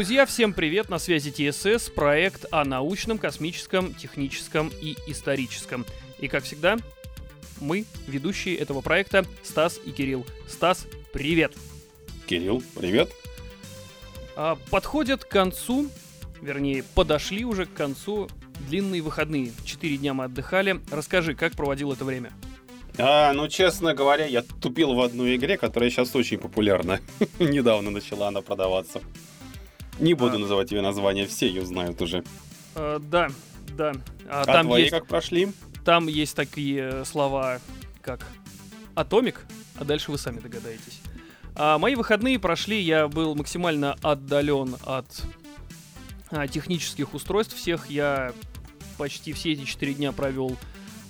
Друзья, всем привет! На связи ТСС, проект о научном, космическом, техническом и историческом. И как всегда, мы, ведущие этого проекта, Стас и Кирилл. Стас, привет! Кирилл, привет! А, подходят к концу, вернее, подошли уже к концу длинные выходные. Четыре дня мы отдыхали. Расскажи, как проводил это время? А, ну, честно говоря, я тупил в одной игре, которая сейчас очень популярна. Недавно начала она продаваться. Не буду а... называть ее название, все ее знают уже. А, да, да. А, а там твои есть... как прошли? Там есть такие слова, как «атомик», а дальше вы сами догадаетесь. А мои выходные прошли, я был максимально отдален от а, технических устройств всех. Я почти все эти четыре дня провел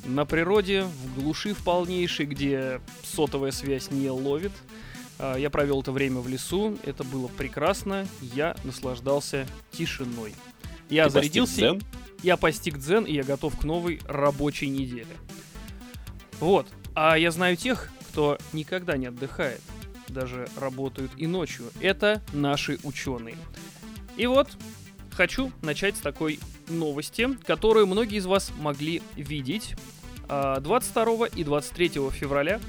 на природе, в глуши в полнейшей, где сотовая связь не ловит. А, я провел это время в лесу, это было прекрасно, я наслаждался тишиной. Я Ты зарядился, дзен? я постиг дзен, и я готов к новой рабочей неделе. Вот. А я знаю тех, кто никогда не отдыхает, даже работают и ночью. Это наши ученые. И вот, хочу начать с такой новости, которую многие из вас могли видеть. 22 а, и 23 февраля,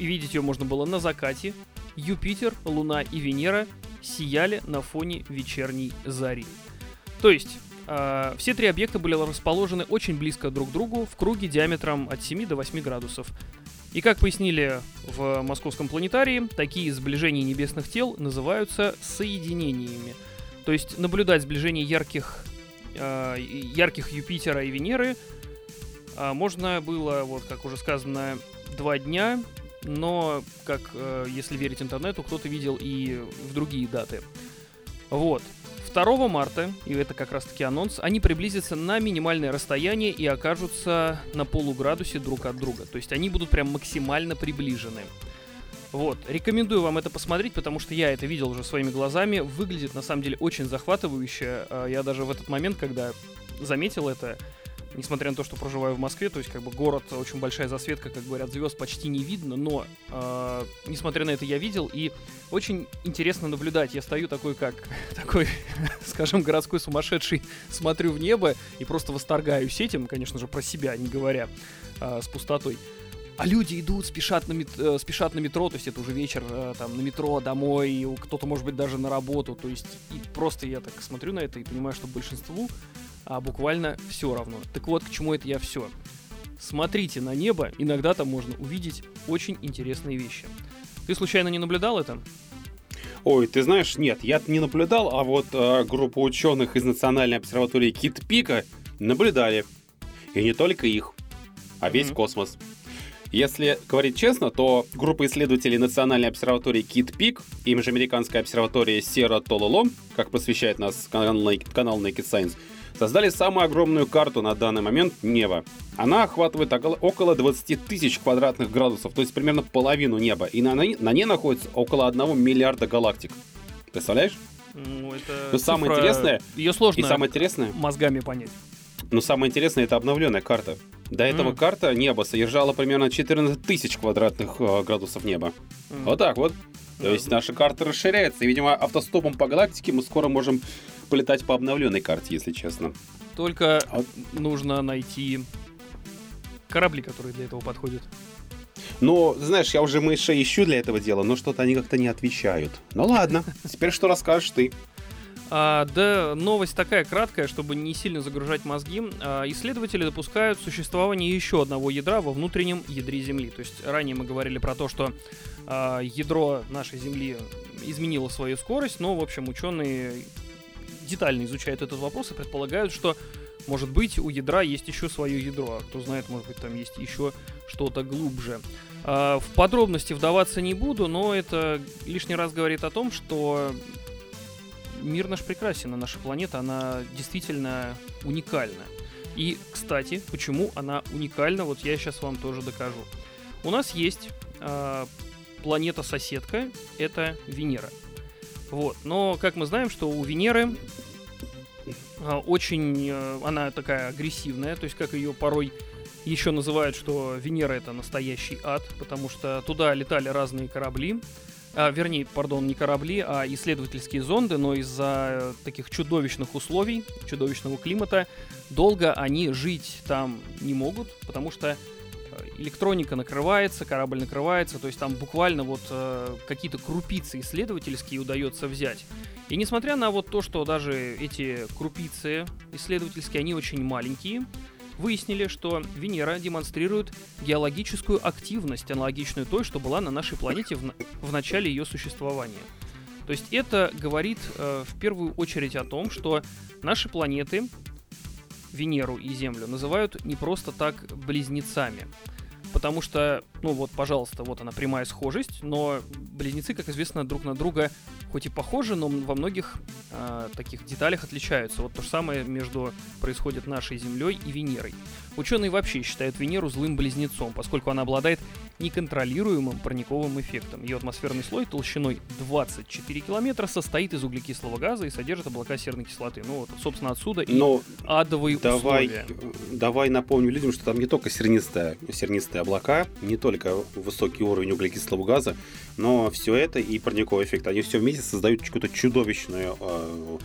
и видеть ее можно было на закате, Юпитер, Луна и Венера сияли на фоне вечерней зари. То есть, э, все три объекта были расположены очень близко друг к другу в круге диаметром от 7 до 8 градусов. И как пояснили в Московском планетарии, такие сближения небесных тел называются соединениями. То есть наблюдать сближение ярких, э, ярких Юпитера и Венеры э, можно было, вот как уже сказано, два дня, но, как э, если верить интернету, кто-то видел и в другие даты. Вот. 2 марта, и это как раз таки анонс, они приблизятся на минимальное расстояние и окажутся на полуградусе друг от друга. То есть они будут прям максимально приближены. Вот, рекомендую вам это посмотреть, потому что я это видел уже своими глазами. Выглядит на самом деле очень захватывающе. А, я даже в этот момент, когда заметил это, несмотря на то, что проживаю в Москве, то есть как бы город, очень большая засветка, как говорят, звезд почти не видно, но э, несмотря на это я видел, и очень интересно наблюдать. Я стою такой, как такой, скажем, городской сумасшедший, смотрю в небо и просто восторгаюсь этим, конечно же, про себя, не говоря, э, с пустотой. А люди идут, спешат на, мет, э, спешат на метро, то есть это уже вечер, э, там, на метро, домой, кто-то, может быть, даже на работу, то есть и просто я так смотрю на это и понимаю, что большинству а буквально все равно. Так вот, к чему это я все. Смотрите на небо, иногда там можно увидеть очень интересные вещи. Ты случайно не наблюдал это? Ой, ты знаешь, нет, я не наблюдал, а вот э, группа ученых из Национальной обсерватории Кит-Пика наблюдали. И не только их, а весь mm-hmm. космос. Если говорить честно, то группа исследователей Национальной обсерватории Кит Пик и межамериканская обсерватория Сера Тололо, как посвящает нас канал, канал Naked Science, создали самую огромную карту на данный момент неба. Она охватывает около 20 тысяч квадратных градусов, то есть примерно половину неба, и на, на ней находится около 1 миллиарда галактик. Представляешь? Ну, это Но самое интересное... Ее сложно и самое интересное, мозгами понять. Но самое интересное, это обновленная карта. До этого mm. карта неба содержала примерно 14 тысяч квадратных э, градусов неба. Mm. Вот так вот. То есть наша карта расширяется. И, видимо, автостопом по галактике мы скоро можем полетать по обновленной карте, если честно. Только а... нужно найти корабли, которые для этого подходят. Ну, знаешь, я уже мышей ищу для этого дела, но что-то они как-то не отвечают. Ну ладно, теперь что расскажешь ты? А, да, новость такая краткая, чтобы не сильно загружать мозги. А, исследователи допускают существование еще одного ядра во внутреннем ядре Земли. То есть ранее мы говорили про то, что а, ядро нашей Земли изменило свою скорость, но, в общем, ученые детально изучают этот вопрос и предполагают, что, может быть, у ядра есть еще свое ядро, а кто знает, может быть, там есть еще что-то глубже. А, в подробности вдаваться не буду, но это лишний раз говорит о том, что мир наш прекрасен, а наша планета, она действительно уникальна. И, кстати, почему она уникальна, вот я сейчас вам тоже докажу. У нас есть э, планета-соседка, это Венера. Вот, но как мы знаем, что у Венеры э, очень, э, она такая агрессивная, то есть как ее порой еще называют, что Венера это настоящий ад, потому что туда летали разные корабли, а, вернее, пардон, не корабли, а исследовательские зонды, но из-за таких чудовищных условий, чудовищного климата, долго они жить там не могут, потому что электроника накрывается, корабль накрывается, то есть там буквально вот э, какие-то крупицы исследовательские удается взять. И несмотря на вот то, что даже эти крупицы исследовательские, они очень маленькие, выяснили, что Венера демонстрирует геологическую активность, аналогичную той, что была на нашей планете в, в начале ее существования. То есть это говорит э, в первую очередь о том, что наши планеты, Венеру и Землю, называют не просто так близнецами. Потому что, ну вот, пожалуйста, вот она прямая схожесть, но близнецы, как известно, друг на друга хоть и похожи, но во многих э, таких деталях отличаются. Вот то же самое между происходит нашей Землей и Венерой. Ученые вообще считают Венеру злым близнецом, поскольку она обладает неконтролируемым парниковым эффектом. Ее атмосферный слой толщиной 24 километра состоит из углекислого газа и содержит облака серной кислоты. Ну вот, собственно, отсюда и Но адовые давай, условия. Давай напомню людям, что там не только сернистые, сернистые облака, не только высокий уровень углекислого газа, но все это и парниковый эффект, они все вместе создают какую-то чудовищную э,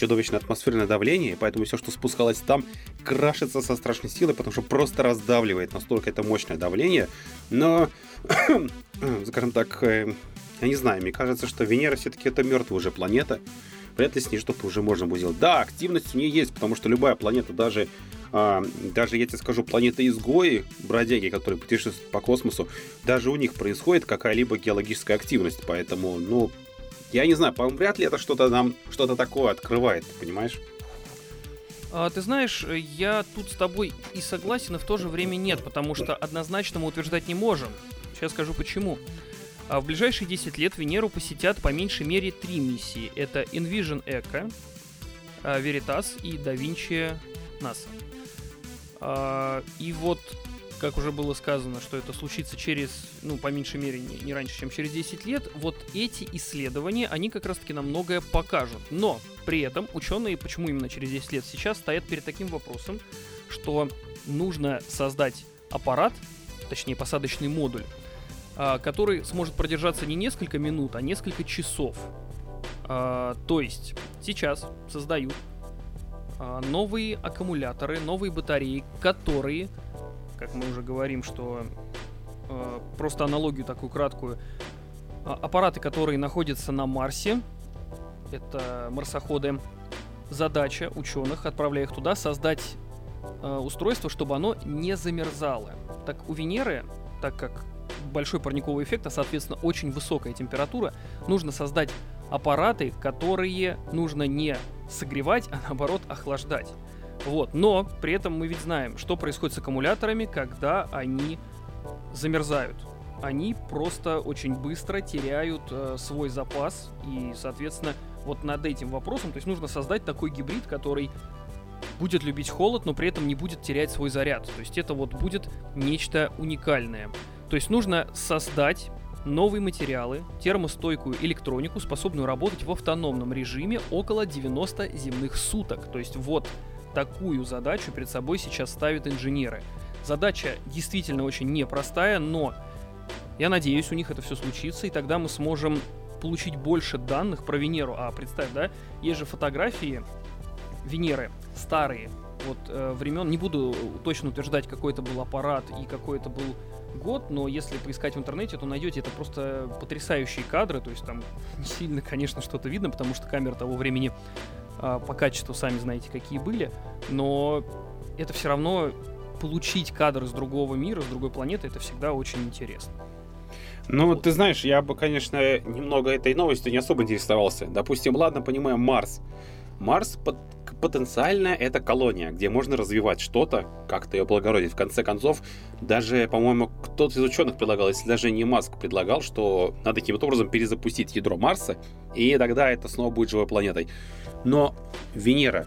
чудовищное атмосферное давление, и поэтому все, что спускалось там, крашится со страшной силой, потому что просто раздавливает, настолько это мощное давление. Но, скажем так, э, я не знаю, мне кажется, что Венера все-таки это мертвая уже планета. Вряд ли с ней что-то уже можно будет сделать. Да, активность у нее есть, потому что любая планета, даже, а, даже я тебе скажу, планета изгои, бродяги, которые путешествуют по космосу, даже у них происходит какая-либо геологическая активность. Поэтому, ну, я не знаю, по-моему, вряд ли это что-то нам, что-то такое открывает, понимаешь? А, ты знаешь, я тут с тобой и согласен, и в то же время нет, потому что однозначно мы утверждать не можем. Сейчас скажу почему. А в ближайшие 10 лет Венеру посетят по меньшей мере три миссии. Это Envision Echo, а, Veritas и Da Vinci NASA. А, и вот как уже было сказано, что это случится через, ну, по меньшей мере, не, не раньше, чем через 10 лет, вот эти исследования, они как раз-таки нам многое покажут. Но при этом ученые, почему именно через 10 лет, сейчас стоят перед таким вопросом, что нужно создать аппарат, точнее посадочный модуль, а, который сможет продержаться не несколько минут, а несколько часов. А, то есть сейчас создают а, новые аккумуляторы, новые батареи, которые как мы уже говорим, что э, просто аналогию такую краткую. А, аппараты, которые находятся на Марсе, это марсоходы, задача ученых, отправляя их туда, создать э, устройство, чтобы оно не замерзало. Так у Венеры, так как большой парниковый эффект, а соответственно очень высокая температура, нужно создать аппараты, которые нужно не согревать, а наоборот охлаждать. Вот, но при этом мы ведь знаем, что происходит с аккумуляторами, когда они замерзают. Они просто очень быстро теряют э, свой запас, и, соответственно, вот над этим вопросом, то есть нужно создать такой гибрид, который будет любить холод, но при этом не будет терять свой заряд. То есть это вот будет нечто уникальное. То есть нужно создать новые материалы, термостойкую электронику, способную работать в автономном режиме около 90 земных суток. То есть вот такую задачу перед собой сейчас ставят инженеры. Задача действительно очень непростая, но я надеюсь, у них это все случится, и тогда мы сможем получить больше данных про Венеру. А представь, да, есть же фотографии Венеры старые, вот э, времен, не буду точно утверждать, какой это был аппарат и какой это был год, но если поискать в интернете, то найдете это просто потрясающие кадры, то есть там не сильно, конечно, что-то видно, потому что камера того времени а, по качеству сами знаете, какие были, но это все равно получить кадр из другого мира, с другой планеты, это всегда очень интересно. Ну, вот. ты знаешь, я бы, конечно, немного этой новостью не особо интересовался. Допустим, ладно, понимаю, Марс. Марс потенциально это колония, где можно развивать что-то, как-то ее благородить. В конце концов, даже, по-моему, кто-то из ученых предлагал, если даже не Маск предлагал, что надо каким-то образом перезапустить ядро Марса, и тогда это снова будет живой планетой. Но Венера,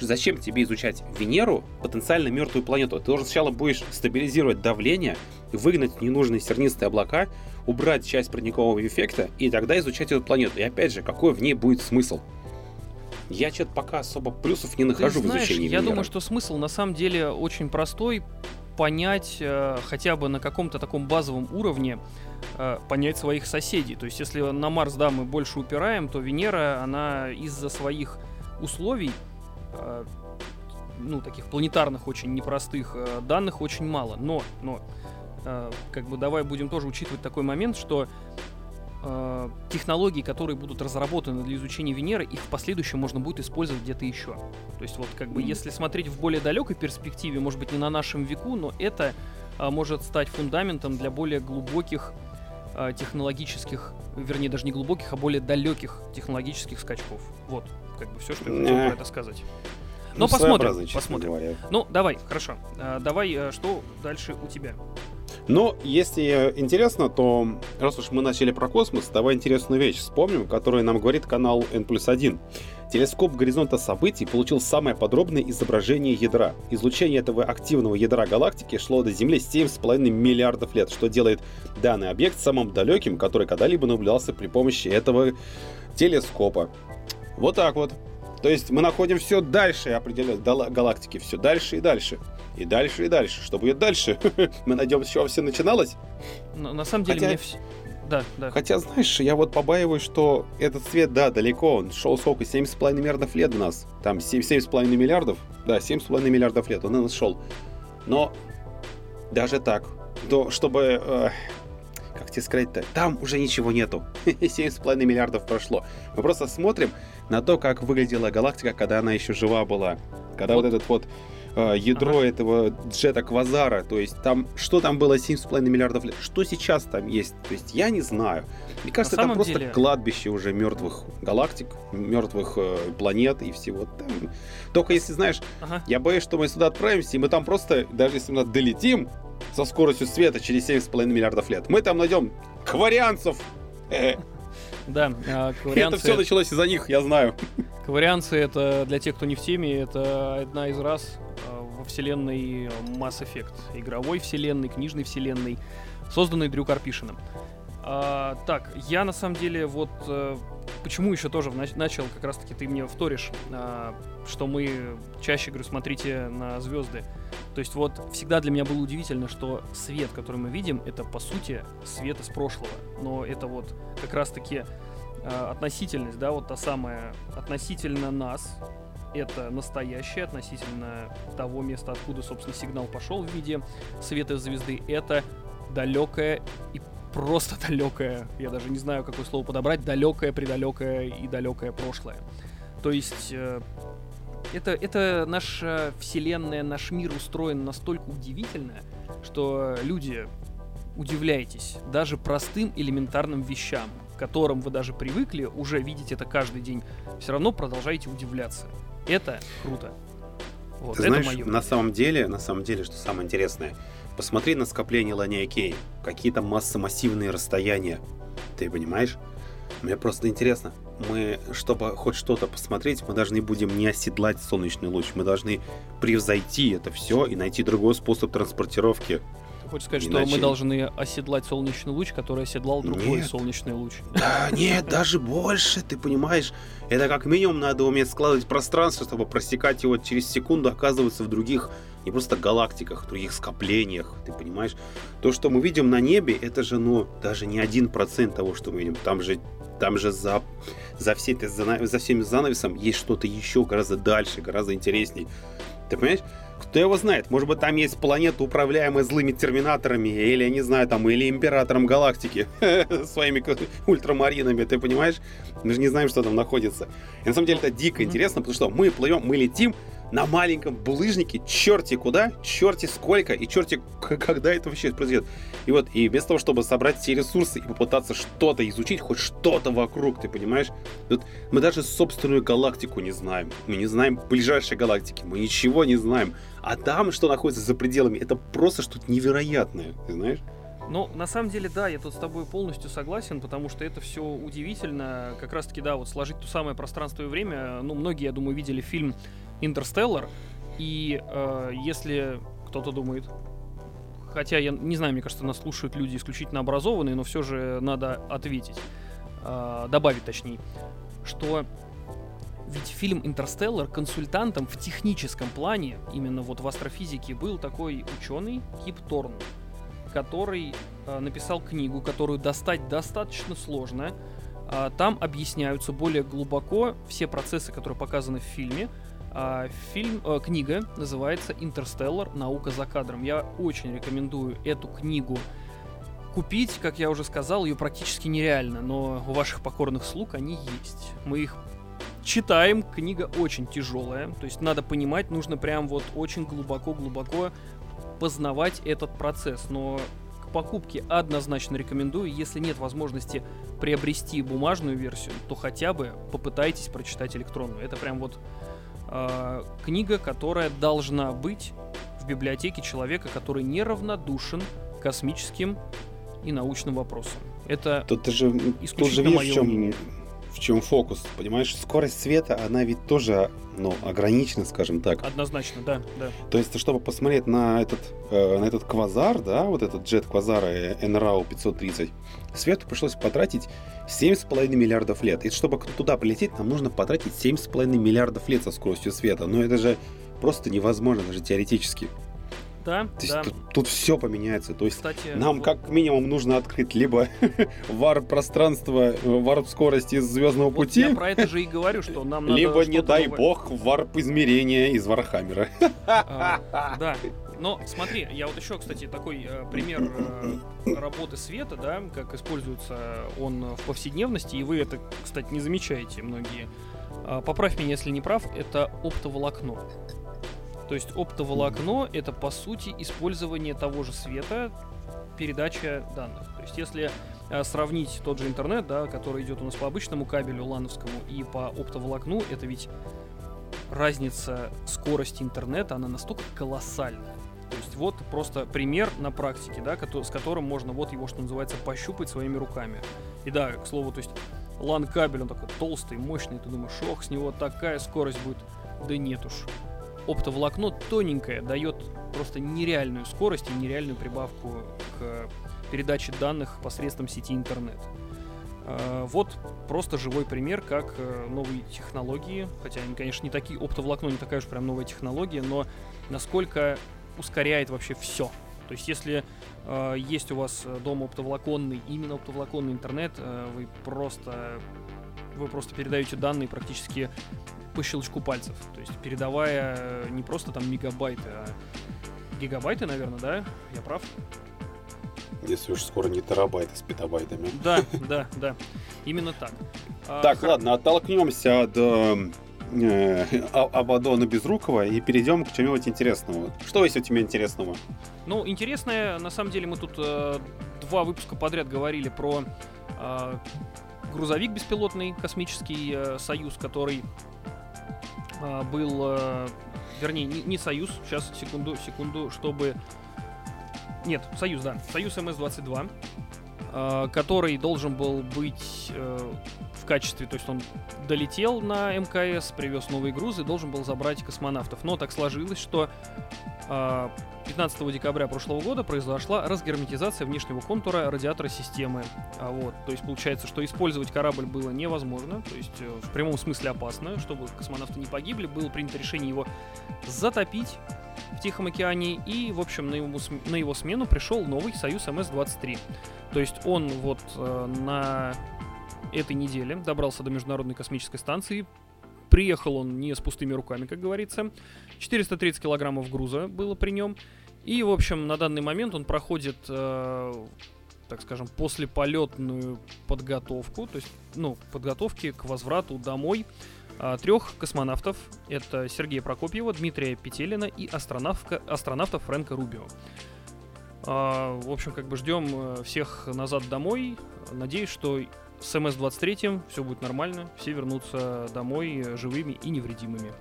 зачем тебе изучать Венеру, потенциально мертвую планету? Ты должен сначала будешь стабилизировать давление, выгнать ненужные сернистые облака, убрать часть парникового эффекта, и тогда изучать эту планету. И опять же, какой в ней будет смысл? Я что-то пока особо плюсов не нахожу Ты знаешь, в изучении Я Венеры. думаю, что смысл на самом деле очень простой. понять э, хотя бы на каком-то таком базовом уровне, э, понять своих соседей. То есть, если на Марс, да, мы больше упираем, то Венера, она из-за своих условий, э, ну, таких планетарных, очень непростых, э, данных очень мало. Но, но, э, как бы давай будем тоже учитывать такой момент, что э, технологии, которые будут разработаны для изучения Венеры, их в последующем можно будет использовать где-то еще. То есть вот как бы если смотреть в более далекой перспективе, может быть не на нашем веку, но это э, может стать фундаментом для более глубоких э, технологических, вернее даже не глубоких, а более далеких технологических скачков. Вот как бы все, что я хотел про это сказать. Но ну, посмотрим, посмотрим. Говоря. Ну, давай, хорошо. А, давай, э, что дальше у тебя? Но если интересно, то раз уж мы начали про космос, давай интересную вещь вспомним, которую нам говорит канал N плюс 1. Телескоп горизонта событий получил самое подробное изображение ядра. Излучение этого активного ядра галактики шло до Земли 7,5 миллиардов лет, что делает данный объект самым далеким, который когда-либо наблюдался при помощи этого телескопа. Вот так вот. То есть мы находим все дальше определенной галактики, все дальше и дальше. И дальше и дальше. Что будет дальше? мы найдем, с чего все начиналось? Но, на самом деле Хотя... мне все... Да, да. Хотя, знаешь, я вот побаиваюсь, что этот свет, да, далеко, он шел сколько, 7,5 миллиардов лет до нас. Там 7,5 миллиардов, да, 7,5 миллиардов лет он у нас шел. Но даже так, то, чтобы э, как тебе сказать-то, там уже ничего нету. 7,5 миллиардов прошло. Мы просто смотрим на то, как выглядела галактика, когда она еще жива была. Когда вот, вот этот вот ядро ага. этого джета Квазара, то есть там, что там было 7,5 миллиардов лет, что сейчас там есть, то есть я не знаю. Мне кажется, там просто деле... кладбище уже мертвых галактик, мертвых э, планет и всего. Там. Только если, знаешь, ага. я боюсь, что мы сюда отправимся, и мы там просто, даже если мы долетим, со скоростью света через 7,5 миллиардов лет. Мы там найдем кварианцев. Да, а, Это все началось из-за них, я знаю. Кварианцы это, для тех, кто не в теме, это одна из раз а, во вселенной Mass Effect. Игровой вселенной, книжной вселенной, созданной Дрю Карпишиным. А, так, я на самом деле вот э, почему еще тоже начал, как раз таки ты мне вторишь, а, что мы чаще, говорю, смотрите на звезды. То есть вот всегда для меня было удивительно, что свет, который мы видим, это по сути свет из прошлого. Но это вот как раз таки а, относительность, да, вот та самая относительно нас, это настоящее относительно того места, откуда, собственно, сигнал пошел в виде света звезды. Это далекое и просто далекое, я даже не знаю, какое слово подобрать, далекое, предалекое и далекое прошлое. То есть э, это, это наша вселенная, наш мир устроен настолько удивительно, что люди, удивляйтесь, даже простым элементарным вещам, к которым вы даже привыкли, уже видеть это каждый день, все равно продолжаете удивляться. Это круто. Вот, Ты это знаешь, мое на самом деле, на самом деле, что самое интересное, Посмотри на скопление Ланиакей. Какие там массы массивные расстояния. Ты понимаешь? Мне просто интересно. Мы, чтобы хоть что-то посмотреть, мы должны будем не оседлать солнечный луч. Мы должны превзойти это все и найти другой способ транспортировки. Хочешь сказать, Иначе... что мы должны оседлать солнечный луч, который оседлал другой нет. солнечный луч? Да, нет, даже больше, ты понимаешь. Это как минимум надо уметь складывать пространство, чтобы просекать его через секунду, оказываться в других не просто галактиках, других скоплениях, ты понимаешь? То, что мы видим на небе, это же, ну, даже не один процент того, что мы видим. Там же, там же за, за, всей этой, за, за всеми занавесом есть что-то еще гораздо дальше, гораздо интересней. Ты понимаешь? Кто его знает? Может быть, там есть планета, управляемая злыми терминаторами, или, я не знаю, там, или императором галактики своими ультрамаринами, ты понимаешь? Мы же не знаем, что там находится. И на самом деле это дико интересно, потому что мы плывем, мы летим, на маленьком булыжнике черти куда, черти сколько и черти когда это вообще произойдет. И вот, и вместо того, чтобы собрать все ресурсы и попытаться что-то изучить, хоть что-то вокруг, ты понимаешь? Вот мы даже собственную галактику не знаем. Мы не знаем ближайшей галактики, мы ничего не знаем. А там, что находится за пределами, это просто что-то невероятное, ты знаешь? Ну, на самом деле, да, я тут с тобой полностью согласен, потому что это все удивительно. Как раз-таки, да, вот сложить то самое пространство и время. Ну, многие, я думаю, видели фильм Интерстеллар. И э, если кто-то думает, хотя я не знаю, мне кажется, нас слушают люди исключительно образованные, но все же надо ответить, э, добавить точнее, что ведь фильм «Интерстеллар» консультантом в техническом плане, именно вот в астрофизике, был такой ученый Кип Торн, который э, написал книгу, которую достать достаточно сложно. Э, там объясняются более глубоко все процессы, которые показаны в фильме. Э, фильм, э, книга называется «Интерстеллар. Наука за кадром». Я очень рекомендую эту книгу купить, как я уже сказал, ее практически нереально, но у ваших покорных слуг они есть. Мы их читаем, книга очень тяжелая, то есть надо понимать, нужно прям вот очень глубоко-глубоко познавать этот процесс, но к покупке однозначно рекомендую, если нет возможности приобрести бумажную версию, то хотя бы попытайтесь прочитать электронную. Это прям вот э, книга, которая должна быть в библиотеке человека, который неравнодушен космическим и научным вопросам. Это Тут ты же, тут же видишь, в чем, в чем фокус, понимаешь? Скорость света, она ведь тоже, ну, ограничена, скажем так. Однозначно, да, да. То есть, чтобы посмотреть на этот, э, на этот квазар, да, вот этот джет квазара NRAO 530, свету пришлось потратить 7,5 миллиардов лет. И чтобы туда полететь, нам нужно потратить 7,5 миллиардов лет со скоростью света. Но это же просто невозможно, даже теоретически. Да, То есть да. тут, тут все поменяется. То есть Кстати, нам вот- как минимум нужно открыть либо варп пространство, э, варп скорости из Звездного вот пути, я про это же и говорю, что нам надо либо, не дай новое. бог, варп измерения из Вархаммера. А, да. Но смотри, я вот еще, кстати, такой э, пример э, работы света, да, как используется он в повседневности, и вы это, кстати, не замечаете многие. А, поправь меня, если не прав, это оптоволокно. То есть оптоволокно это по сути использование того же света, передача данных. То есть если э, сравнить тот же интернет, да, который идет у нас по обычному кабелю лановскому и по оптоволокну, это ведь разница скорости интернета, она настолько колоссальная. То есть вот просто пример на практике, да, с которым можно вот его, что называется, пощупать своими руками. И да, к слову, то есть LAN кабель, он такой толстый, мощный, ты думаешь, ох, с него такая скорость будет. Да нет уж. Оптоволокно тоненькое, дает просто нереальную скорость и нереальную прибавку к передаче данных посредством сети интернет. Э, Вот просто живой пример, как э, новые технологии, хотя они, конечно, не такие, оптоволокно не такая уж прям новая технология, но насколько ускоряет вообще все. То есть, если э, есть у вас э, дома оптоволоконный, именно оптоволоконный интернет, э, вы просто вы просто передаете данные практически по щелчку пальцев. То есть, передавая э, не просто там мегабайты, а гигабайты, наверное, да? Я прав? Если уж скоро не терабайты с петабайтами. Да, да, да. Именно так. А, Так, хор- ладно, оттолкнемся от э, э, А- Абадона Безрукова и перейдем к чему-нибудь интересному. Что есть у тебя интересного? Ну, интересное, на самом деле, мы тут э, два выпуска подряд говорили про э, грузовик беспилотный, космический э, союз, который э, был, э, вернее, не, не союз, сейчас, секунду, секунду, чтобы... Нет, союз, да, союз МС-22, э, который должен был быть э, качестве, то есть он долетел на МКС, привез новые грузы, должен был забрать космонавтов. Но так сложилось, что э, 15 декабря прошлого года произошла разгерметизация внешнего контура радиатора системы. А вот, то есть получается, что использовать корабль было невозможно, то есть э, в прямом смысле опасно, чтобы космонавты не погибли, было принято решение его затопить в Тихом океане, и, в общем, на его, на его смену пришел новый Союз МС-23. То есть он вот э, на этой неделе добрался до Международной космической станции, Приехал он не с пустыми руками, как говорится. 430 килограммов груза было при нем. И, в общем, на данный момент он проходит, э, так скажем, послеполетную подготовку, то есть, ну, подготовки к возврату домой а, трех космонавтов. Это Сергея Прокопьева, Дмитрия Петелина и астронавка, астронавта Фрэнка Рубио. А, в общем, как бы ждем э, всех назад домой. Надеюсь, что с МС-23 все будет нормально, все вернутся домой живыми и невредимыми.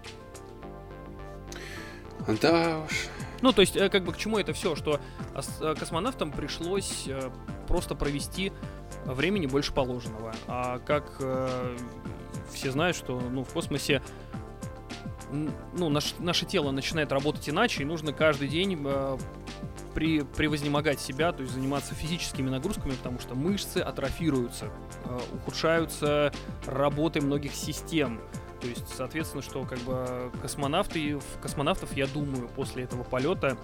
Да уж. Ну, то есть, э, как бы к чему это все, что ас- э, космонавтам пришлось э, просто провести времени больше положенного. А как все знают, что ну, в космосе ну, наш, наше тело начинает работать иначе, и нужно каждый день при, превознемогать себя, то есть заниматься физическими нагрузками, потому что мышцы атрофируются, э, ухудшаются работы многих систем. То есть, соответственно, что как бы космонавты, космонавтов, я думаю, после этого полета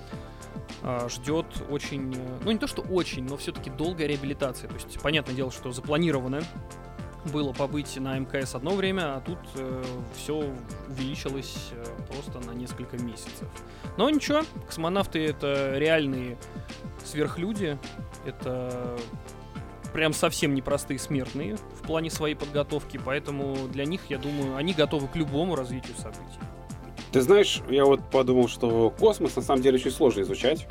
а, ждет очень, э, ну не то что очень, но все-таки долгая реабилитация. То есть, понятное дело, что запланировано было побыть на МКС одно время, а тут э, все увеличилось э, просто на несколько месяцев. Но ничего, космонавты это реальные сверхлюди, это прям совсем непростые смертные в плане своей подготовки, поэтому для них, я думаю, они готовы к любому развитию событий. Ты знаешь, я вот подумал, что космос на самом деле очень сложно изучать.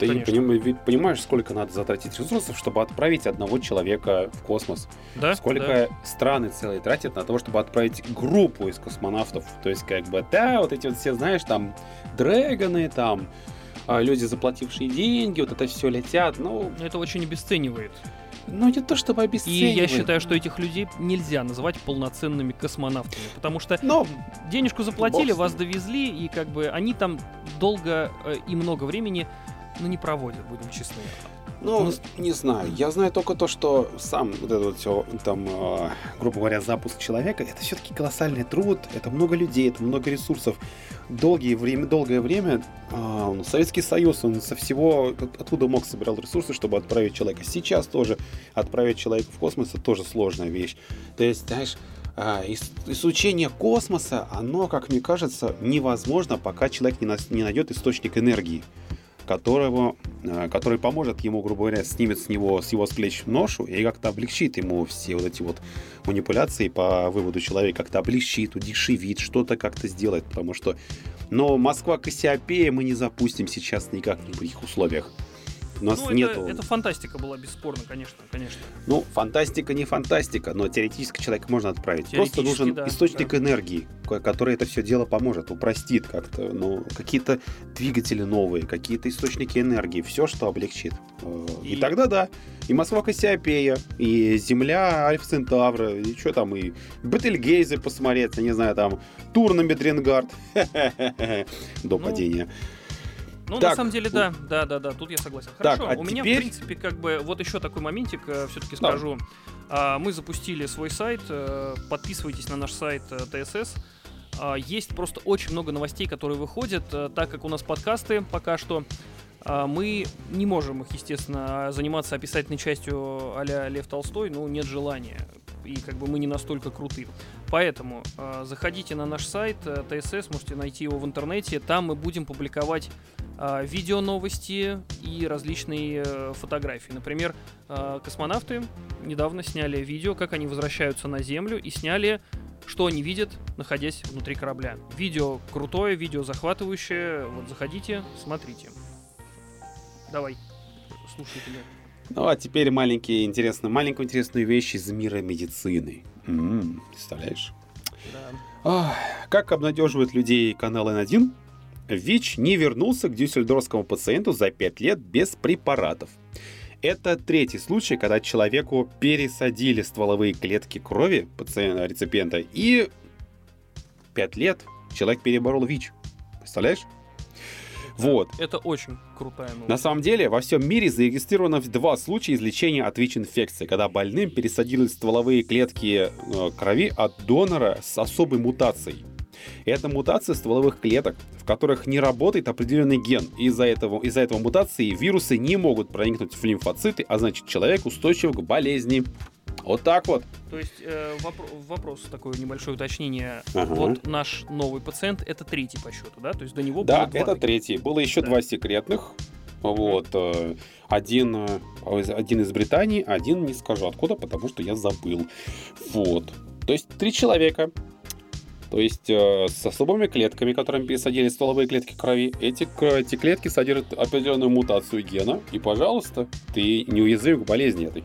Ты Конечно. поним- понимаешь, сколько надо затратить ресурсов, чтобы отправить одного человека в космос? Да? Сколько Да. страны целые тратят на то, чтобы отправить группу из космонавтов? То есть, как бы, да, вот эти вот все, знаешь, там, дрэгоны, там, а, люди, заплатившие деньги, вот это все летят. Ну, Это очень обесценивает. ну не то чтобы И обесценивать. я считаю, что этих людей нельзя называть полноценными космонавтами, потому что Но денежку заплатили, вас довезли, и как бы они там долго э, и много времени, ну, не проводят, будем честны. Ну, Ну, не знаю. Я знаю только то, что сам вот это вот все, там, э, грубо говоря, запуск человека, это все-таки колоссальный труд, это много людей, это много ресурсов. Долгие время, долгое время э, Советский Союз, он со всего, от- оттуда мог собирал ресурсы, чтобы отправить человека. Сейчас тоже отправить человека в космос, это тоже сложная вещь. То есть, знаешь, а, ис- изучение космоса, оно, как мне кажется, невозможно, пока человек не, нас- не найдет источник энергии которого, э, который поможет ему, грубо говоря, снимет с него, с его плеч ношу и как-то облегчит ему все вот эти вот манипуляции по выводу человека, как-то облегчит, удешевит, что-то как-то сделать, потому что, но Москва Кассиопея мы не запустим сейчас никак ни при каких условиях. У нас ну, это, нету... это фантастика была, бесспорно, конечно, конечно. Ну, фантастика не фантастика, но теоретически человека можно отправить. Просто нужен да, источник да. энергии, ко- который это все дело поможет, упростит как-то. Ну, какие-то двигатели новые, какие-то источники энергии, все, что облегчит. Э, И, И- тогда да. И Москва Кассиопея, и Земля Альфа Центавра, и что там, и Бетельгейзе посмотреть, я не знаю, там, тур на Медрингард до Ну, падения. Ну, Так, на самом деле, да, да, да, да, тут я согласен. Так, Хорошо, а у меня, теперь- в принципе, как бы, вот еще такой моментик, все-таки Да. скажу. А, Мы запустили свой сайт, э, подписывайтесь на наш сайт э, ТСС. А, Есть просто очень много новостей, которые выходят, э, так как у нас подкасты пока что. а, Мы не можем их, естественно, заниматься описательной частью а Лев Толстой, ну, нет желания. И как бы мы не настолько круты. Поэтому э, заходите на наш сайт э, ТСС, можете найти его в интернете. Там мы будем публиковать э, видео новости и различные э, фотографии. Например, э, космонавты недавно сняли видео, как они возвращаются на Землю и сняли, что они видят, находясь внутри корабля. Видео крутое, видео захватывающее. Вот заходите, смотрите. Давай, слушай тебя. Ну, а теперь маленькие интересные, маленькую интересную вещь из мира медицины. М, представляешь? Да. Ах, Как обнадеживает людей канал N1, ВИЧ не вернулся к дюссельдорфскому пациенту за 5 лет без препаратов. Это третий случай, когда человеку пересадили стволовые клетки крови пациента, реципиента, и 5 лет человек переборол ВИЧ. Представляешь? Вот. Это очень крутая новость. На самом деле, во всем мире зарегистрировано два случая излечения от ВИЧ-инфекции, когда больным пересадили стволовые клетки э, крови от донора с особой мутацией. Это мутация стволовых клеток, в которых не работает определенный ген. Из-за этого, из-за этого мутации вирусы не могут проникнуть в лимфоциты, а значит человек устойчив к болезни. Вот так вот. То есть э, вопро- вопрос, такое небольшое уточнение. Ага. Вот наш новый пациент это третий по счету, да? То есть до него Да, было два это таких. третий. Было еще Да. два секретных. Вот. э, Один, э, один из Британии, один не скажу откуда, потому что я забыл. Вот. То есть три человека. То есть э, с особыми клетками, которыми пересадили стволовые клетки крови. Эти, эти клетки содержат определенную мутацию гена. И, пожалуйста, ты неуязвим к болезни этой.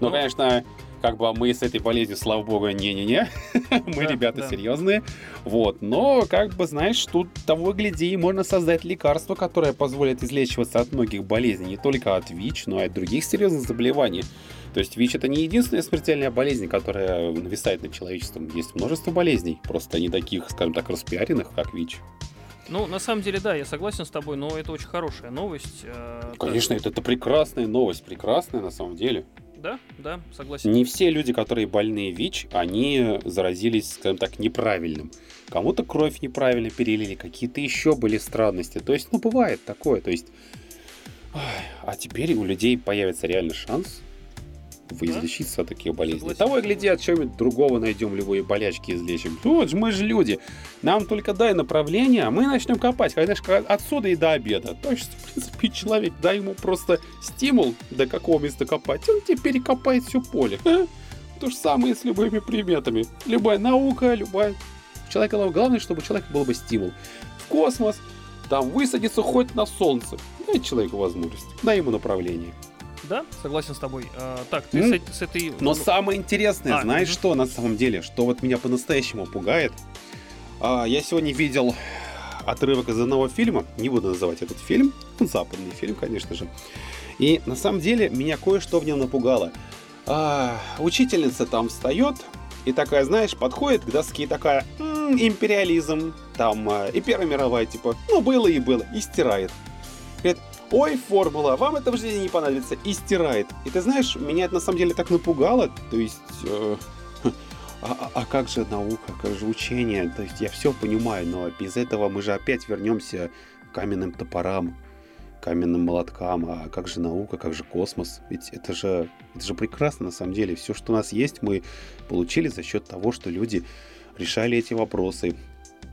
Ну, Ну, конечно, как бы мы с этой болезнью, слава богу, не-не-не. Мы Да, ребята да. серьезные. Вот. Но, как бы, знаешь, тут того гляди, можно создать лекарство, которое позволит излечиваться от многих болезней, не только от ВИЧ, но и от других серьезных заболеваний. То есть ВИЧ это не единственная смертельная болезнь, которая нависает над человечеством. Есть множество болезней, просто не таких, скажем так, распиаренных, как ВИЧ. Ну, на самом деле, да, я согласен с тобой, но это очень хорошая новость. э, Конечно, это, это прекрасная новость, прекрасная на самом деле. Да, да, согласен. Не все люди, которые больные ВИЧ, они заразились, скажем так, неправильным. Кому-то кровь неправильно перелили, какие-то еще были странности. То есть, ну, бывает такое. То есть, а теперь у людей появится реальный шанс излечиться от таких болезней. Того и гляди, от чего-нибудь другого найдем, любые болячки излечим. Вот же мы же люди. Нам только дай направление, а мы начнем копать. Конечно, отсюда и до обеда. То есть, в принципе, человек, дай ему просто стимул, до какого места копать, он тебе перекопает все поле. А? То же самое с любыми приметами. Любая наука, любая... Человека главное, чтобы у человека был бы стимул. В космос, там высадиться хоть на солнце. Дай человеку возможность, дай ему направление. Да, согласен с тобой. А, так, ты mm. с, с этой... Но самое интересное, а, знаешь угу. что на самом деле? Что вот меня по-настоящему пугает? А, я сегодня видел отрывок из одного фильма, не буду называть этот фильм, западный фильм, конечно же. И на самом деле меня кое-что в нем напугало. А, учительница там встает и такая, знаешь, подходит к доске и такая, м-м, империализм, там, а, и Первая мировая, типа, ну было и было, и стирает. Ой, формула, вам это в жизни не понадобится, и стирает. И ты знаешь, меня это на самом деле так напугало, то есть... Э, а, а, а как же наука, как же учение? То есть я все понимаю, но без этого мы же опять вернемся к каменным топорам, каменным молоткам. А как же наука, как же космос? Ведь это же, это же прекрасно на самом деле. Все, что у нас есть, мы получили за счет того, что люди решали эти вопросы,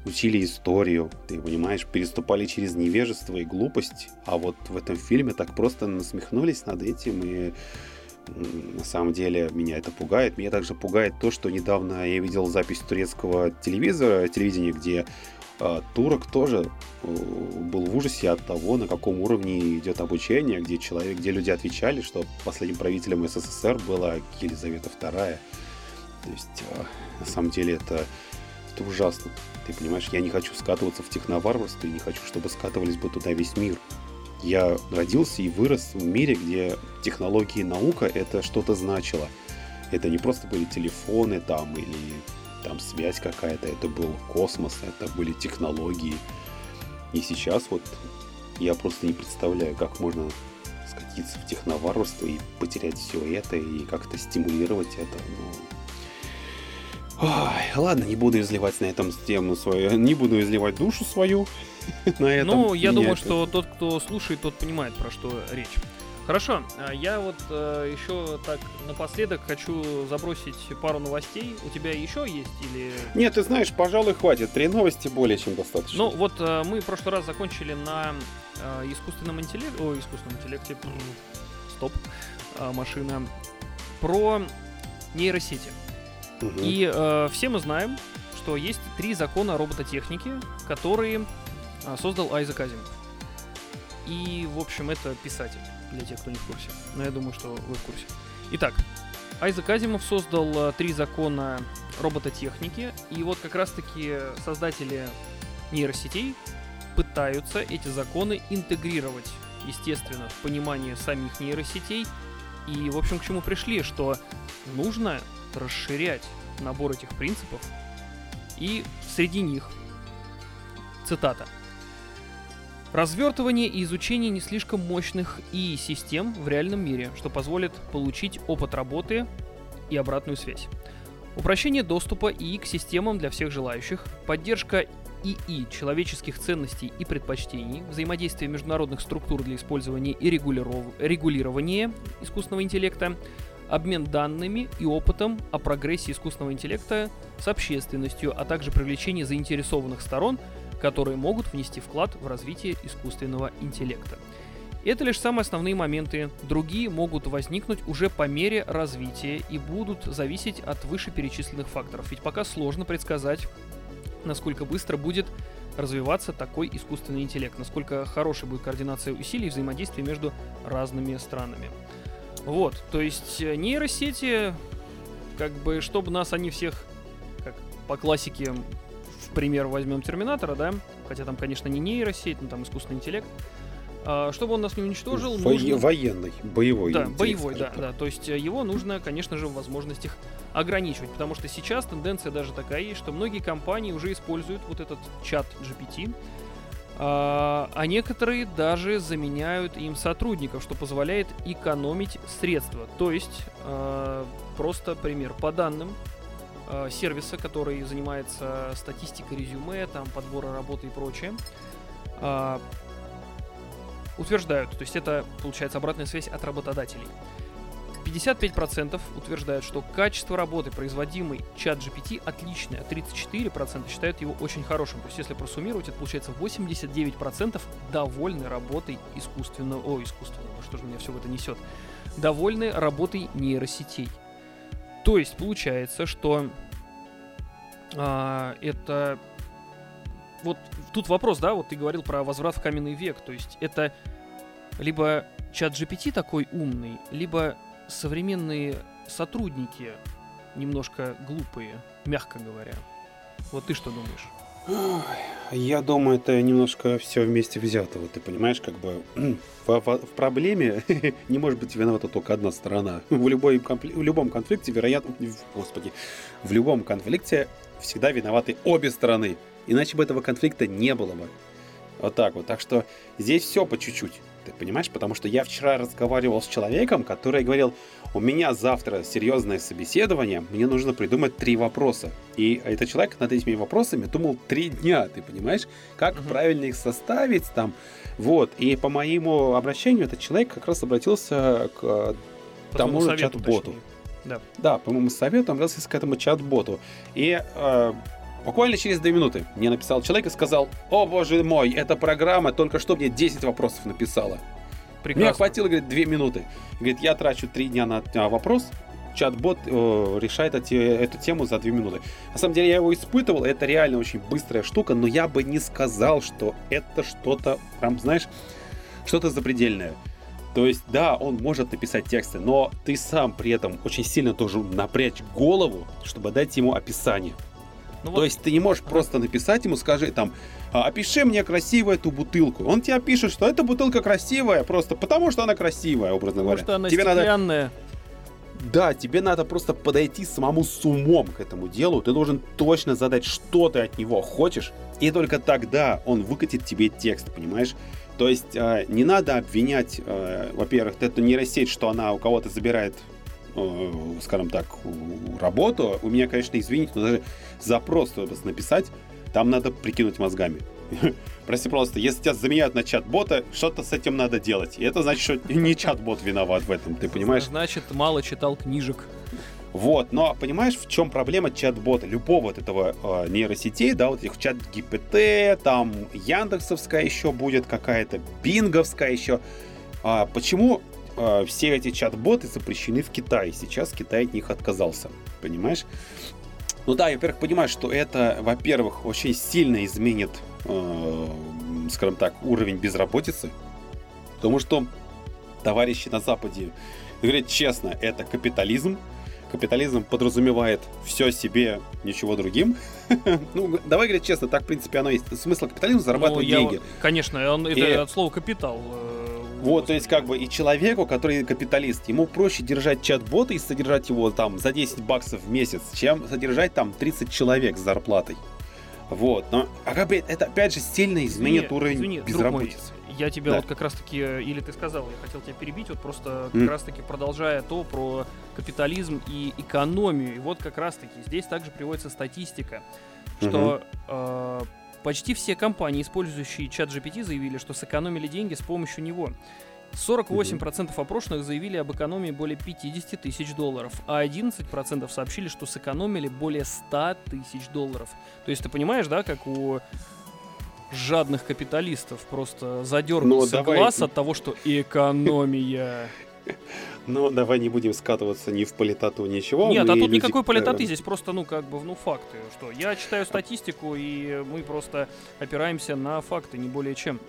учили историю, ты понимаешь, переступали через невежество и глупость, а вот в этом фильме так просто насмехнулись над этим, и на самом деле меня это пугает. Меня также пугает то, что недавно я видел запись турецкого телевизора, телевидения, где э, турок тоже э, был в ужасе от того, на каком уровне идет обучение, где человек, где люди отвечали, что последним правителем СССР была Елизавета II. То есть, э, на самом деле, это, это ужасно. Ты понимаешь, я не хочу скатываться в техноварварство и не хочу, чтобы скатывались бы туда весь мир. Я родился и вырос в мире, где технологии и наука это что-то значило. Это не просто были телефоны там или там связь какая-то, это был космос, это были технологии. И сейчас вот я просто не представляю, как можно скатиться в техноварварство и потерять все это и как-то стимулировать это. Ну, Ой, ладно, не буду изливать на этом тему свою, не буду изливать душу свою на этом. Ну, я думаю, это. что тот, кто слушает, тот понимает, про что речь. Хорошо, а я вот э, еще так напоследок хочу забросить пару новостей. У тебя еще есть или... Нет, ты знаешь, пожалуй, хватит. Три новости более чем достаточно. Ну вот э, мы в прошлый раз закончили на э, искусственном интеллекте... О, искусственном интеллекте. Стоп. Э, машина. Про нейросети. И э, все мы знаем, что есть три закона робототехники, которые э, создал Айзек Азимов. И, в общем, это писатель, для тех, кто не в курсе. Но я думаю, что вы в курсе. Итак, Айзек Азимов создал э, три закона робототехники, и вот как раз-таки создатели нейросетей пытаются эти законы интегрировать, естественно, в понимание самих нейросетей. И, в общем, к чему пришли, что нужно расширять набор этих принципов. И среди них, цитата, Развертывание и изучение не слишком мощных и систем в реальном мире, что позволит получить опыт работы и обратную связь. Упрощение доступа ИИ к системам для всех желающих, поддержка ИИ человеческих ценностей и предпочтений, взаимодействие международных структур для использования и регулирования искусственного интеллекта, обмен данными и опытом о прогрессе искусственного интеллекта с общественностью, а также привлечение заинтересованных сторон, которые могут внести вклад в развитие искусственного интеллекта. Это лишь самые основные моменты. Другие могут возникнуть уже по мере развития и будут зависеть от вышеперечисленных факторов. Ведь пока сложно предсказать, насколько быстро будет развиваться такой искусственный интеллект, насколько хорошей будет координация усилий и взаимодействие между разными странами. Вот, то есть э, нейросети, как бы, чтобы нас они всех, как по классике, в пример возьмем Терминатора, да, хотя там, конечно, не нейросеть, но там искусственный интеллект, а, чтобы он нас не уничтожил, Во- нужно... Военный, боевой. Да, боевой, да, да. То есть э, его нужно, конечно же, в возможностях ограничивать, потому что сейчас тенденция даже такая есть, что многие компании уже используют вот этот чат GPT, А, а некоторые даже заменяют им сотрудников, что позволяет экономить средства. То есть, а, просто пример. По данным а, сервиса, который занимается статистикой резюме, там, подбора работы и прочее, утверждают, то есть это, получается, обратная связь от работодателей. 55% утверждают, что качество работы, производимой чат GPT, отличное, а 34% считают его очень хорошим. То есть, если просуммировать, это получается 89% довольны работой искусственного... О, искусственного, что же меня все в это несет? Довольны работой нейросетей. То есть, получается, что а, это... Вот тут вопрос, да, вот ты говорил про возврат в каменный век. То есть, это либо чат GPT такой умный, либо современные сотрудники немножко глупые, мягко говоря. Вот ты что думаешь? Я думаю, это немножко все вместе взято. Вот ты понимаешь, как бы в, в, в проблеме не может быть виновата только одна сторона. В, любой, в любом конфликте, вероятно, господи, в любом конфликте всегда виноваты обе стороны. Иначе бы этого конфликта не было бы. Вот так вот. Так что здесь все по чуть-чуть. Ты понимаешь? Потому что я вчера разговаривал с человеком, который говорил, у меня завтра серьезное собеседование, мне нужно придумать три вопроса. И этот человек над этими вопросами думал три дня, ты понимаешь? Как uh-huh. правильно их составить там. Вот. И по моему обращению этот человек как раз обратился к по тому же чат-боту. Да. да, по моему совету обратился к этому чат-боту. И э, Буквально через две минуты мне написал человек и сказал, о боже мой, эта программа только что мне 10 вопросов написала. Прекрасно. Мне хватило, говорит, две минуты. Говорит, я трачу три дня на, на вопрос, чат-бот э, решает эти, эту тему за две минуты. На самом деле я его испытывал, это реально очень быстрая штука, но я бы не сказал, что это что-то, прям, знаешь, что-то запредельное. То есть, да, он может написать тексты, но ты сам при этом очень сильно должен напрячь голову, чтобы дать ему описание. Ну, То вот... есть ты не можешь просто написать ему, скажи там, «А, опиши мне красиво эту бутылку. Он тебе пишет, что эта бутылка красивая, просто потому что она красивая, образно потому говоря. Что она тебе стеклянная. Надо... Да, тебе надо просто подойти самому с умом к этому делу. Ты должен точно задать, что ты от него хочешь. И только тогда он выкатит тебе текст, понимаешь? То есть э, не надо обвинять, э, во-первых, эту нейросеть, что она у кого-то забирает скажем так, работу, у меня, конечно, извините, но даже запрос написать, там надо прикинуть мозгами. Прости, просто, если тебя заменяют на чат-бота, что-то с этим надо делать. И это значит, что не чат-бот виноват в этом, ты понимаешь? Значит, мало читал книжек. Вот, но понимаешь, в чем проблема чат-бота, любого вот этого э, нейросетей, да, вот этих чат GPT, там Яндексовская еще будет какая-то, Бинговская еще. А, почему э, все эти чат-боты запрещены в Китае. Сейчас Китай от них отказался. Понимаешь? Ну да, я, во-первых, понимаю, что это, во-первых, очень сильно изменит, э, скажем так, уровень безработицы. Потому что товарищи на Западе говорят честно, это капитализм. Капитализм подразумевает все себе, ничего другим. ну, давай говорить честно, так, в принципе, оно есть. Смысл капитализма зарабатывать ну, я, деньги. Конечно, он, это и... от слова капитал. Вот, то есть как бы и человеку, который капиталист, ему проще держать чат-бота и содержать его там за 10 баксов в месяц, чем содержать там 30 человек с зарплатой. Вот, но а как бы это опять же сильно изменит извини, уровень извини, безработицы. Мой, я тебя да. вот как раз таки, или ты сказал, я хотел тебя перебить, вот просто как mm. раз таки продолжая то про капитализм и экономию. И вот как раз таки здесь также приводится статистика, что mm-hmm. э, Почти все компании, использующие чат GPT, заявили, что сэкономили деньги с помощью него. 48% опрошенных заявили об экономии более 50 тысяч долларов, а 11% сообщили, что сэкономили более 100 тысяч долларов. То есть ты понимаешь, да, как у жадных капиталистов просто задергался ну, давай... глаз от того, что экономия. Но давай не будем скатываться ни в политоту, ничего. Нет, а тут люди... никакой политоты, здесь просто, ну, как бы, ну, факты. Что я читаю статистику, и мы просто опираемся на факты, не более чем.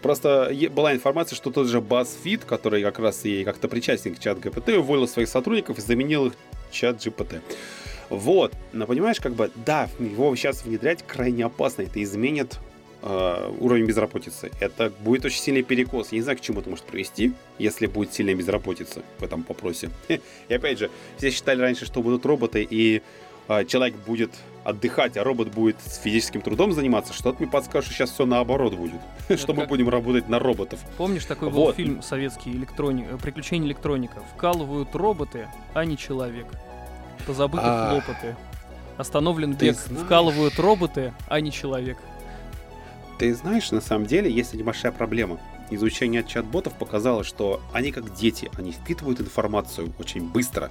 Просто была информация, что тот же BuzzFeed, который как раз и как-то причастен к чат GPT, уволил своих сотрудников и заменил их чат GPT. Вот, но понимаешь, как бы, да, его сейчас внедрять крайне опасно, это изменит э, уровень безработицы. Это будет очень сильный перекос. Я не знаю, к чему это может привести, если будет сильная безработица в этом вопросе. И опять же, все считали раньше, что будут роботы, и а, человек будет отдыхать, а робот будет с физическим трудом заниматься, что-то мне подскажет, что сейчас все наоборот будет. что мы будем работать на роботов. Помнишь, такой был Вот. фильм советский электрони... э, «Приключения электроника»? Вкалывают роботы, а не человек. Позабыты А. хлопоты. Остановлен бег. Вкалывают роботы, а не человек. Ты знаешь, на самом деле есть небольшая проблема. Изучение чат-ботов показало, что они как дети, они впитывают информацию очень быстро.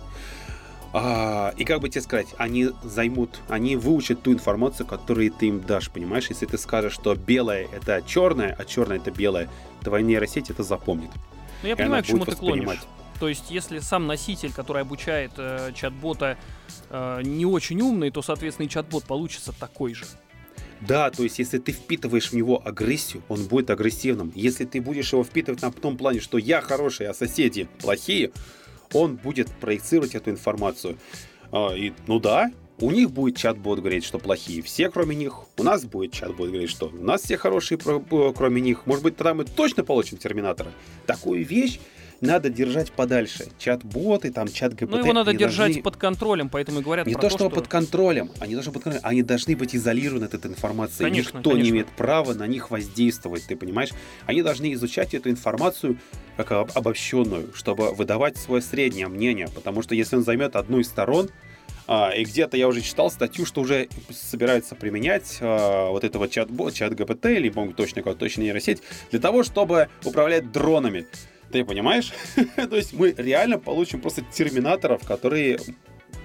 А, и как бы тебе сказать, они займут, они выучат ту информацию, которую ты им дашь, понимаешь? Если ты скажешь, что белое это черное, а черное это белое, твоя нейросеть это запомнит. Ну, я И понимаю, к чему ты клонишь. То есть, если сам носитель, который обучает э, чат-бота, э, не очень умный, то, соответственно, и чат-бот получится такой же. Да, то есть если ты впитываешь в него агрессию, он будет агрессивным. Если ты будешь его впитывать на том плане, что я хороший, а соседи плохие, он будет проецировать эту информацию. А, и, ну да, у них будет чат-бот говорить, что плохие все, кроме них. У нас будет чат-бот говорить, что у нас все хорошие, э, кроме них. Может быть, тогда мы точно получим Терминатора. Такую вещь надо держать подальше. Чат-боты, там, чат-ГПТ. Но Ну, его надо держать должны- под контролем, поэтому и говорят не то, то, что, что... под контролем, они должны под контролем, они должны быть изолированы от этой информации. Конечно, Никто не конечно. имеет права на них воздействовать, ты понимаешь? Они должны изучать эту информацию как об- обобщенную, чтобы выдавать свое среднее мнение, потому что если он займет одну из сторон, а, и где-то я уже читал статью, что уже собираются применять а, вот этого чат-бот, чат-ГПТ, или, по-моему, точно как точно нейросеть, для того, чтобы управлять дронами. Ты понимаешь? То есть мы реально получим просто терминаторов, которые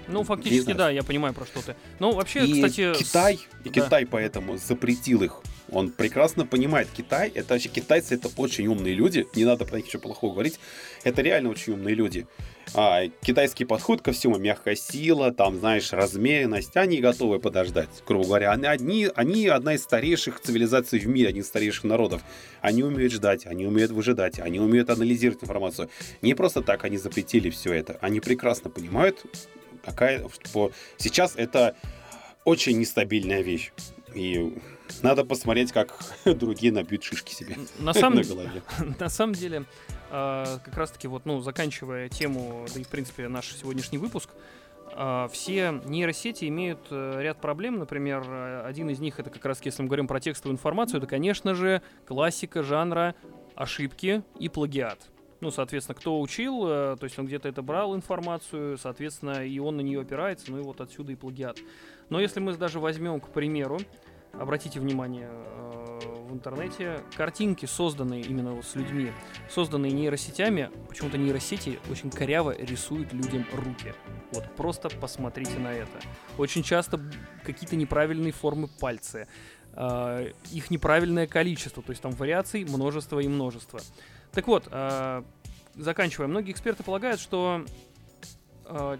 Ну, фактически, да, я понимаю про что ты. Ну, вообще, и кстати... Китай, и да. Китай поэтому запретил их. Он прекрасно понимает Китай. Это вообще китайцы, это очень умные люди. Не надо про них ничего плохого говорить. Это реально очень умные люди. А, китайский подход ко всему, мягкая сила, там, знаешь, размеренность, они готовы подождать, грубо говоря. Они, одни, они одна из старейших цивилизаций в мире, один из старейших народов. Они умеют ждать, они умеют выжидать, они умеют анализировать информацию. Не просто так они запретили все это. Они прекрасно понимают, какая, что сейчас это очень нестабильная вещь. И надо посмотреть, как другие набьют шишки себе На самом, на голове. на самом деле, а, как раз-таки вот, ну, заканчивая тему, да и, в принципе, наш сегодняшний выпуск, а, все нейросети имеют э, ряд проблем. Например, э, один из них, это как раз, если мы говорим про текстовую информацию, это, конечно же, классика жанра ошибки и плагиат. Ну, соответственно, кто учил, э, то есть он где-то это брал информацию, соответственно, и он на нее опирается, ну и вот отсюда и плагиат. Но если мы даже возьмем, к примеру, обратите внимание, э, в интернете картинки, созданные именно вот с людьми, созданные нейросетями, почему-то нейросети очень коряво рисуют людям руки. Вот просто посмотрите на это. Очень часто какие-то неправильные формы пальцы, э, их неправильное количество, то есть там вариаций множество и множество. Так вот, э, заканчивая, многие эксперты полагают, что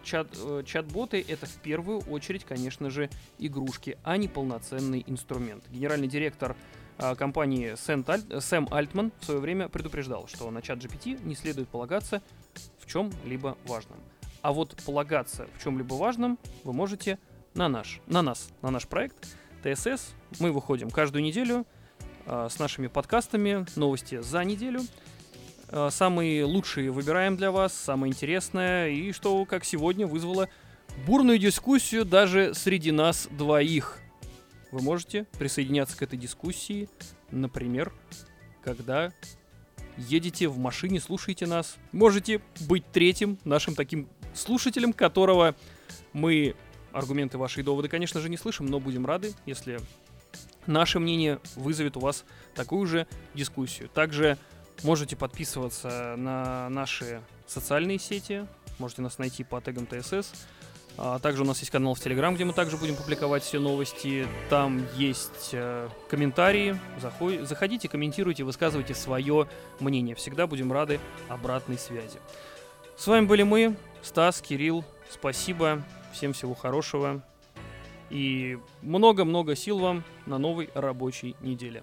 чат, э, чат-боты это в первую очередь, конечно же, игрушки, а не полноценный инструмент. Генеральный директор э, компании э, Сэм Альтман в свое время предупреждал, что на чат GPT не следует полагаться в чем-либо важном. А вот полагаться в чем-либо важном вы можете на наш, на нас, на наш проект ТСС. Мы выходим каждую неделю э, с нашими подкастами, новости за неделю. Э, Самые лучшие выбираем для вас, самое интересное, и что, как сегодня, вызвало бурную дискуссию даже среди нас двоих. Вы можете присоединяться к этой дискуссии, например, когда едете в машине, слушаете нас. Можете быть третьим нашим таким слушателем, которого мы аргументы ваши и доводы, конечно же, не слышим, но будем рады, если наше мнение вызовет у вас такую же дискуссию. Также можете подписываться на наши социальные сети, можете нас найти по тегам ТСС. А также у нас есть канал в Телеграм, где мы также будем публиковать все новости. Там есть э, комментарии. Захо- заходите, комментируйте, высказывайте свое мнение. Всегда будем рады обратной связи. С вами были мы, Стас, Кирилл. Спасибо. Всем всего хорошего. И много-много сил вам на новой рабочей неделе.